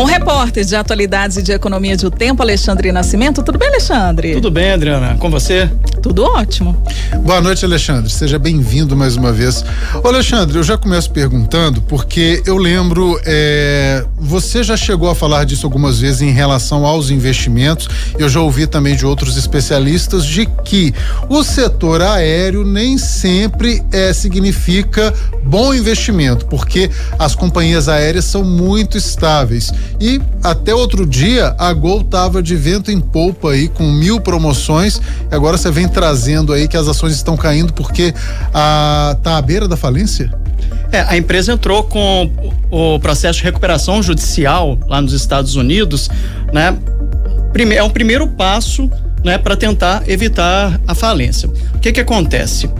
Com repórter de atualidades e de economia de o tempo, Alexandre Nascimento. Tudo bem, Alexandre? Tudo bem, Adriana. Com você? Tudo ótimo. Boa noite, Alexandre. Seja bem-vindo mais uma vez. Ô, Alexandre, eu já começo perguntando porque eu lembro, é, você já chegou a falar disso algumas vezes em relação aos investimentos. Eu já ouvi também de outros especialistas de que o setor aéreo nem sempre é, significa bom investimento, porque as companhias aéreas são muito estáveis. E até outro dia a Gol tava de vento em polpa aí com mil promoções. E agora você vem trazendo aí que as ações estão caindo porque a, tá à beira da falência? É, a empresa entrou com o processo de recuperação judicial lá nos Estados Unidos, né? É um primeiro passo, né, para tentar evitar a falência. O que que acontece?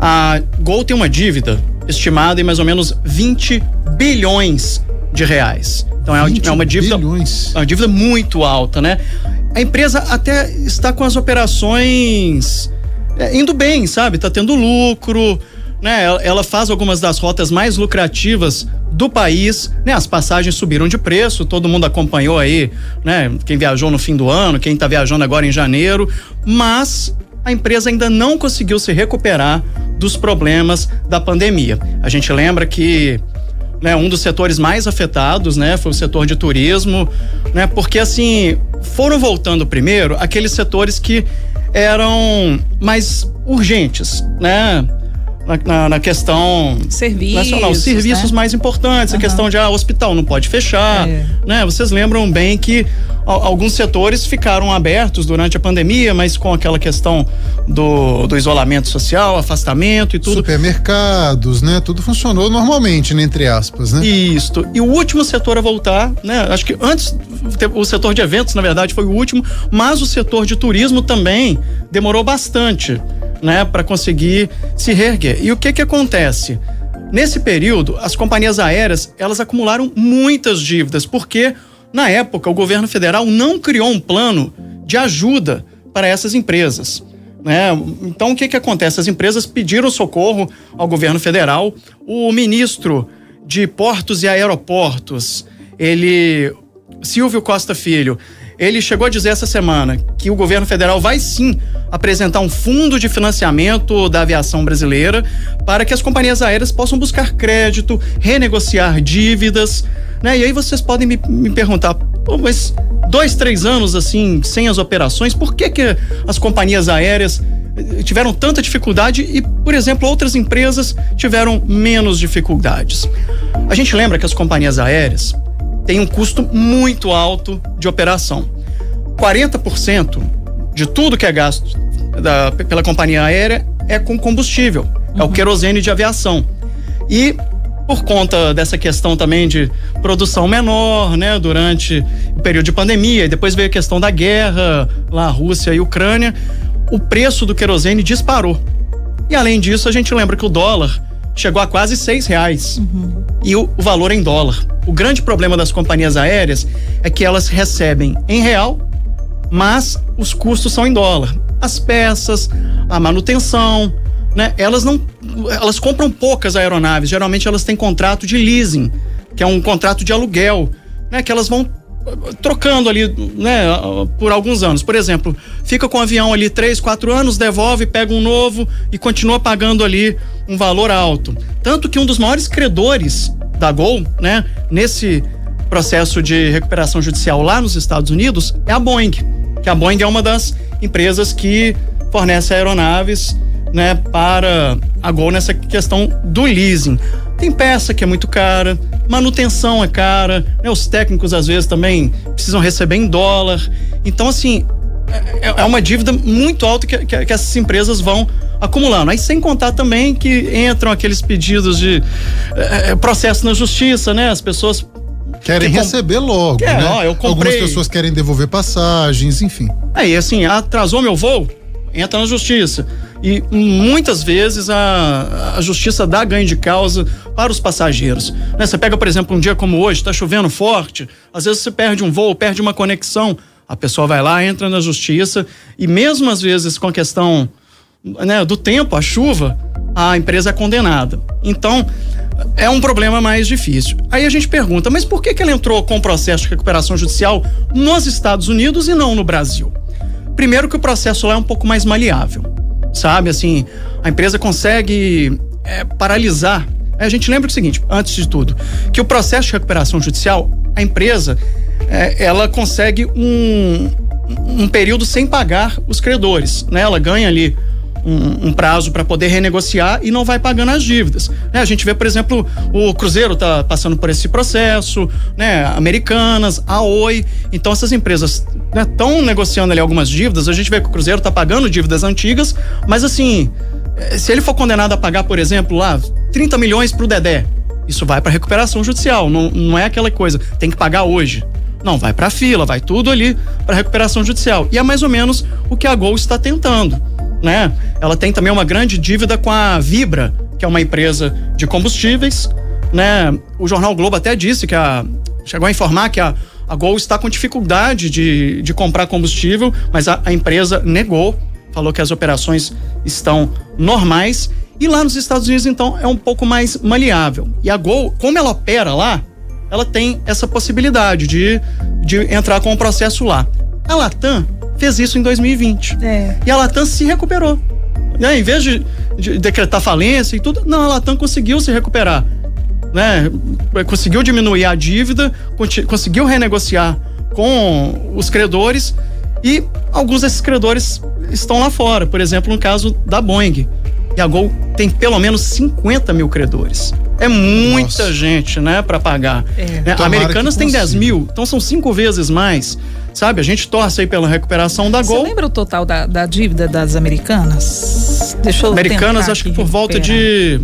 A Gol tem uma dívida estimada em mais ou menos 20 bilhões de reais. Então é uma, é uma dívida, bilhões. uma dívida muito alta, né? A empresa até está com as operações é, indo bem, sabe? Tá tendo lucro, né? Ela, faz algumas das rotas mais lucrativas do país, né? As passagens subiram de preço, todo mundo acompanhou aí, né? Quem viajou no fim do ano, quem tá viajando agora em janeiro, mas a empresa ainda não conseguiu se recuperar dos problemas da pandemia. A gente lembra que né, um dos setores mais afetados, né, foi o setor de turismo, né, porque assim foram voltando primeiro aqueles setores que eram mais urgentes, né? Na, na, na questão serviços, nacional, serviços né? mais importantes, uhum. a questão de ah, hospital não pode fechar, é. né? Vocês lembram bem que alguns setores ficaram abertos durante a pandemia, mas com aquela questão do, do isolamento social, afastamento e tudo. Supermercados, né? Tudo funcionou normalmente, né? entre aspas, né? Isso. E o último setor a voltar, né? Acho que antes o setor de eventos, na verdade, foi o último, mas o setor de turismo também demorou bastante né, para conseguir se reerguer. E o que que acontece? Nesse período, as companhias aéreas, elas acumularam muitas dívidas, porque na época o governo federal não criou um plano de ajuda para essas empresas. Né? Então, o que, que acontece? As empresas pediram socorro ao governo federal. O ministro de Portos e Aeroportos, ele, Silvio Costa Filho, ele chegou a dizer essa semana que o governo federal vai sim apresentar um fundo de financiamento da aviação brasileira para que as companhias aéreas possam buscar crédito, renegociar dívidas, né? E aí vocês podem me, me perguntar, mas dois, três anos assim, sem as operações, por que que as companhias aéreas eh, tiveram tanta dificuldade e, por exemplo, outras empresas tiveram menos dificuldades? A gente lembra que as companhias aéreas tem um custo muito alto de operação. 40% de tudo que é gasto da, pela companhia aérea é com combustível, uhum. é o uhum. querosene de aviação. E por conta dessa questão também de produção menor, né, durante o período de pandemia, e depois veio a questão da guerra lá, Rússia e Ucrânia, o preço do querosene disparou. E além disso, a gente lembra que o dólar chegou a quase seis reais. Uhum. E o, o valor em dólar. O grande problema das companhias aéreas é que elas recebem em real, mas os custos são em dólar. As peças, a manutenção, né? Elas não, elas compram poucas aeronaves. Geralmente elas têm contrato de leasing, que é um contrato de aluguel, né? Que elas vão trocando ali, né, por alguns anos. Por exemplo, fica com o avião ali três, quatro anos, devolve, pega um novo e continua pagando ali um valor alto. Tanto que um dos maiores credores da Gol, né, nesse processo de recuperação judicial lá nos Estados Unidos é a Boeing, que a Boeing é uma das empresas que fornece aeronaves, né, para a Gol nessa questão do leasing. Tem peça que é muito cara, manutenção é cara, né? Os técnicos às vezes também precisam receber em dólar. Então, assim, é, é uma dívida muito alta que, que, que, essas empresas vão acumulando. Aí sem contar também que entram aqueles pedidos de é, é processo na justiça, né? As pessoas Querem que receber logo, Quer, né? Ó, eu comprei... Algumas pessoas querem devolver passagens, enfim. Aí, assim, atrasou meu voo, entra na justiça. E muitas vezes a, a justiça dá ganho de causa para os passageiros. Né? Você pega, por exemplo, um dia como hoje, está chovendo forte, às vezes você perde um voo, perde uma conexão. A pessoa vai lá, entra na justiça e mesmo às vezes com a questão né, do tempo, a chuva, a empresa é condenada. Então, é um problema mais difícil. Aí a gente pergunta, mas por que, que ela entrou com o processo de recuperação judicial nos Estados Unidos e não no Brasil? Primeiro que o processo lá é um pouco mais maleável, sabe? Assim, a empresa consegue é, paralisar. A gente lembra o seguinte, antes de tudo, que o processo de recuperação judicial, a empresa, é, ela consegue um, um período sem pagar os credores, né? Ela ganha ali um, um prazo para poder renegociar e não vai pagando as dívidas. Né? A gente vê, por exemplo, o Cruzeiro está passando por esse processo, né? Americanas, a Oi. Então essas empresas estão né, negociando ali algumas dívidas. A gente vê que o Cruzeiro está pagando dívidas antigas, mas assim, eh, se ele for condenado a pagar, por exemplo, lá 30 milhões para o Dedé, isso vai para recuperação judicial. Não, não é aquela coisa, tem que pagar hoje. Não, vai para fila, vai tudo ali para recuperação judicial. E é mais ou menos o que a Gol está tentando né? Ela tem também uma grande dívida com a Vibra, que é uma empresa de combustíveis, né? O jornal Globo até disse que a chegou a informar que a a Gol está com dificuldade de, de comprar combustível, mas a, a empresa negou, falou que as operações estão normais. E lá nos Estados Unidos, então, é um pouco mais maleável. E a Gol, como ela opera lá, ela tem essa possibilidade de, de entrar com o processo lá. A Latam fez isso em 2020. É. E a Latam se recuperou. Né? Em vez de, de, decretar falência e tudo, não, a Latam conseguiu se recuperar. Né? Conseguiu diminuir a dívida, conseguiu renegociar com os credores e alguns desses credores estão lá fora. Por exemplo, no caso da Boeing. E a Gol tem pelo menos 50 mil credores. É muita Nossa. gente, né, para pagar. É. Né? Americanas tem 10 mil, então são cinco vezes mais. Sabe, a gente torce aí pela recuperação da Gol. Você lembra o total da, da dívida das americanas? Deixa eu Americanas, acho que por volta de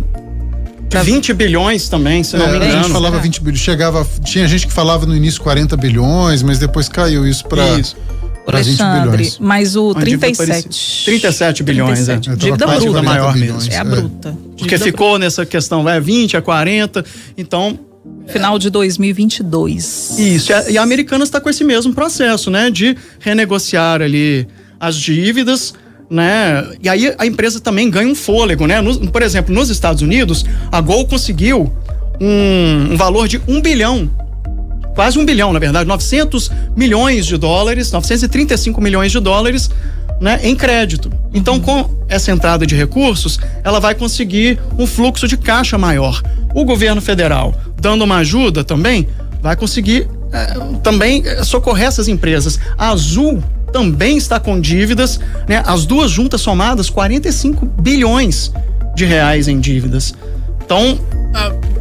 20 bilhões também, se é, não me engano. A gente falava 20 bilhões, chegava, tinha gente que falava no início 40 bilhões, mas depois caiu isso para isso. Para 20 bilhões. Mas o 37. 37 bilhões, 37. é. Dívida bruta maior mesmo. É a bruta. Porque ficou bruta. nessa questão, vai 20 a 40, então Final de 2022. Isso, e a Americana está com esse mesmo processo, né? De renegociar ali as dívidas, né? E aí a empresa também ganha um fôlego, né? No, por exemplo, nos Estados Unidos, a Gol conseguiu um, um valor de um bilhão quase um bilhão, na verdade, 900 milhões de dólares, 935 milhões de dólares né, em crédito. Então, com essa entrada de recursos, ela vai conseguir um fluxo de caixa maior. O governo federal, dando uma ajuda também, vai conseguir é, também eh, socorrer essas empresas. A Azul também está com dívidas, né? As duas juntas somadas, 45 bilhões de reais em dívidas. Então,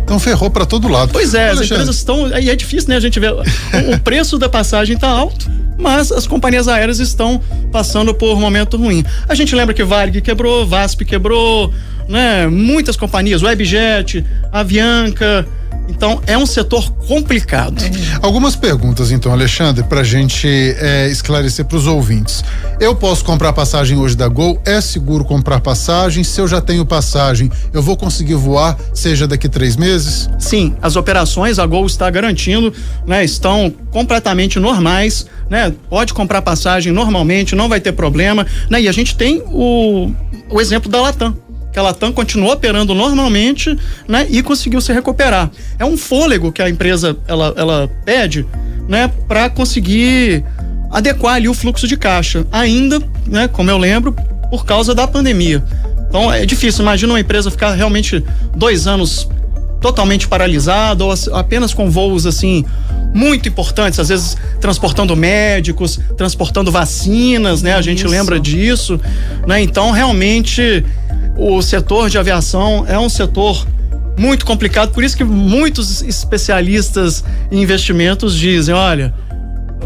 então ferrou para todo lado. Pois é, as empresas estão. E é difícil, né? A gente vê. o preço da passagem está alto mas as companhias aéreas estão passando por um momento ruim. A gente lembra que Varig quebrou, VASP quebrou, né? Muitas companhias, Webjet, Avianca, então é um setor complicado. É. Algumas perguntas, então, Alexandre, para a gente é, esclarecer para os ouvintes. Eu posso comprar passagem hoje da Gol? É seguro comprar passagem? Se eu já tenho passagem, eu vou conseguir voar, seja daqui três meses? Sim, as operações a Gol está garantindo, né? Estão completamente normais, né? Pode comprar passagem normalmente, não vai ter problema, né? E a gente tem o, o exemplo da Latam que a Latam continuou operando normalmente, né, e conseguiu se recuperar. É um fôlego que a empresa ela, ela pede, né, para conseguir adequar ali o fluxo de caixa. Ainda, né, como eu lembro, por causa da pandemia. Então é difícil. Imagina uma empresa ficar realmente dois anos totalmente paralisada ou apenas com voos assim muito importantes, às vezes transportando médicos, transportando vacinas, né? A gente Isso. lembra disso, né? Então realmente o setor de aviação é um setor muito complicado, por isso que muitos especialistas em investimentos dizem, olha,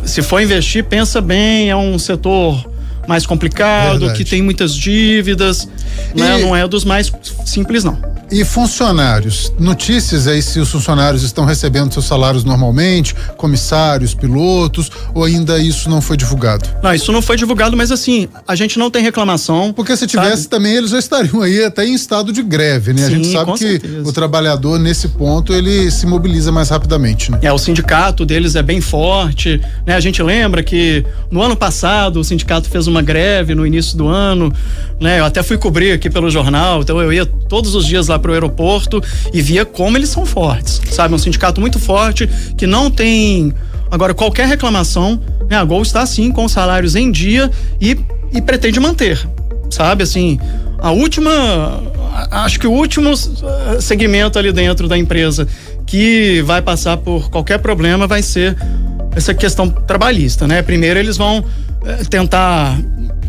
se for investir, pensa bem, é um setor mais complicado, Verdade. que tem muitas dívidas, né? não é dos mais simples não. E funcionários? Notícias aí se os funcionários estão recebendo seus salários normalmente, comissários, pilotos, ou ainda isso não foi divulgado? Não, isso não foi divulgado, mas assim, a gente não tem reclamação. Porque se tivesse sabe? também, eles já estariam aí até em estado de greve, né? Sim, a gente sabe que certeza. o trabalhador, nesse ponto, ele se mobiliza mais rapidamente, né? É, o sindicato deles é bem forte, né? A gente lembra que no ano passado o sindicato fez uma greve no início do ano, né? Eu até fui cobrir aqui pelo jornal, então eu ia todos os dias lá pro aeroporto e via como eles são fortes, sabe? Um sindicato muito forte que não tem agora qualquer reclamação, né? A Gol está sim com salários em dia e, e pretende manter, sabe? Assim, a última, acho que o último eh, segmento ali dentro da empresa que vai passar por qualquer problema vai ser essa questão trabalhista, né? Primeiro eles vão eh, tentar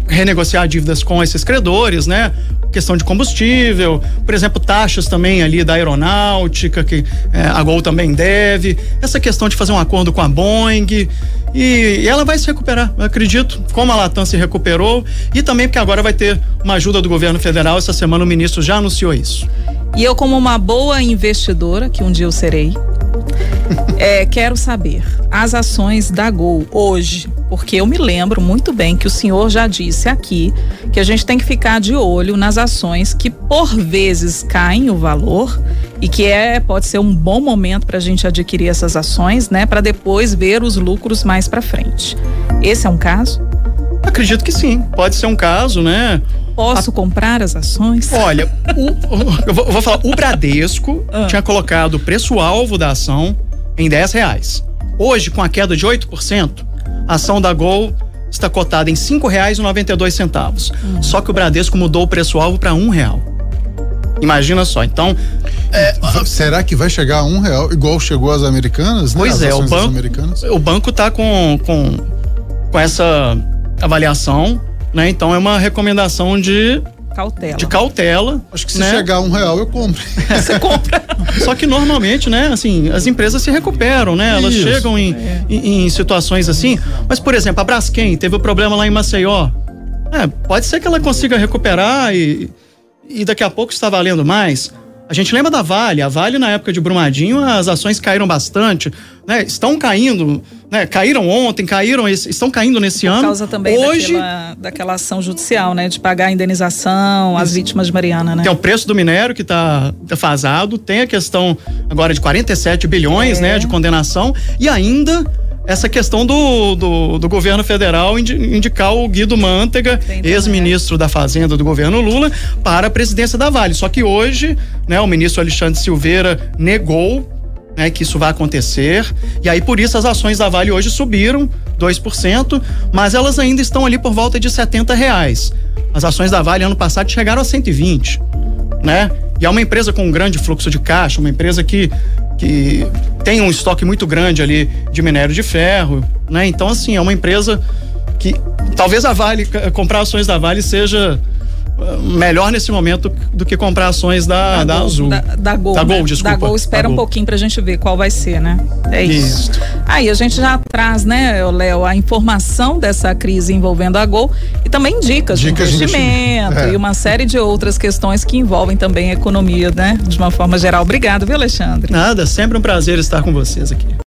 renegociar dívidas com esses credores, né? Questão de combustível, por exemplo, taxas também ali da aeronáutica, que é, a Gol também deve, essa questão de fazer um acordo com a Boeing, e, e ela vai se recuperar, eu acredito, como a Latam se recuperou, e também porque agora vai ter uma ajuda do governo federal, essa semana o ministro já anunciou isso. E eu, como uma boa investidora, que um dia eu serei, é, quero saber as ações da Gol hoje, porque eu me lembro muito bem que o senhor já disse aqui que a gente tem que ficar de olho nas ações que por vezes caem o valor e que é pode ser um bom momento para a gente adquirir essas ações, né, para depois ver os lucros mais para frente. Esse é um caso? Acredito que sim, pode ser um caso, né? Posso a... comprar as ações? Olha, o, eu, vou, eu, vou, falar, o Bradesco ah. tinha colocado o preço-alvo da ação em 10 reais. Hoje, com a queda de 8%, a ação da Gol está cotada em cinco reais e noventa e dois centavos. Hum. Só que o Bradesco mudou o preço-alvo para um real. Imagina só, então. É, Será que vai chegar a um real, igual chegou às americanas? Né? Pois né? é, o banco, o banco tá com, com, com essa avaliação, né? Então é uma recomendação de Cautela. De cautela. Acho que se né? chegar a um real, eu compro. Você compra. Só que normalmente, né, assim, as empresas se recuperam, né? Elas Isso. chegam em, é. em, em, situações assim. Mas, por exemplo, a Braskem teve o um problema lá em Maceió. É, pode ser que ela consiga recuperar e, e daqui a pouco está valendo mais. A gente lembra da Vale. A Vale, na época de Brumadinho, as ações caíram bastante. Né? Estão caindo, né? Caíram ontem, caíram, estão caindo nesse Por ano. Por causa também Hoje, daquela, daquela ação judicial, né? De pagar a indenização às vítimas de Mariana, né? Tem o preço do minério que está defasado, tem a questão agora de 47 bilhões, é. né? De condenação. E ainda essa questão do, do, do, governo federal indicar o Guido Mantega, ex-ministro da Fazenda do governo Lula, para a presidência da Vale. Só que hoje, né, o ministro Alexandre Silveira negou né, que isso vai acontecer. E aí, por isso, as ações da Vale hoje subiram 2%, mas elas ainda estão ali por volta de 70 reais. As ações da Vale ano passado chegaram a 120, né? E é uma empresa com um grande fluxo de caixa, uma empresa que, que tem um estoque muito grande ali de minério de ferro, né? Então, assim, é uma empresa que talvez a Vale, comprar ações da Vale seja melhor nesse momento do que comprar ações da, da, da Gol, Azul. Da, da Gol. Da Gol, né? desculpa. Da Gol, espera da um Gol. pouquinho pra gente ver qual vai ser, né? É isso. isso. Aí a gente já traz, né, Léo, a informação dessa crise envolvendo a Gol e também dicas, dicas de investimento é. e uma série de outras questões que envolvem também a economia, né? De uma forma geral. Obrigado, viu, Alexandre? Nada, sempre um prazer estar com vocês aqui.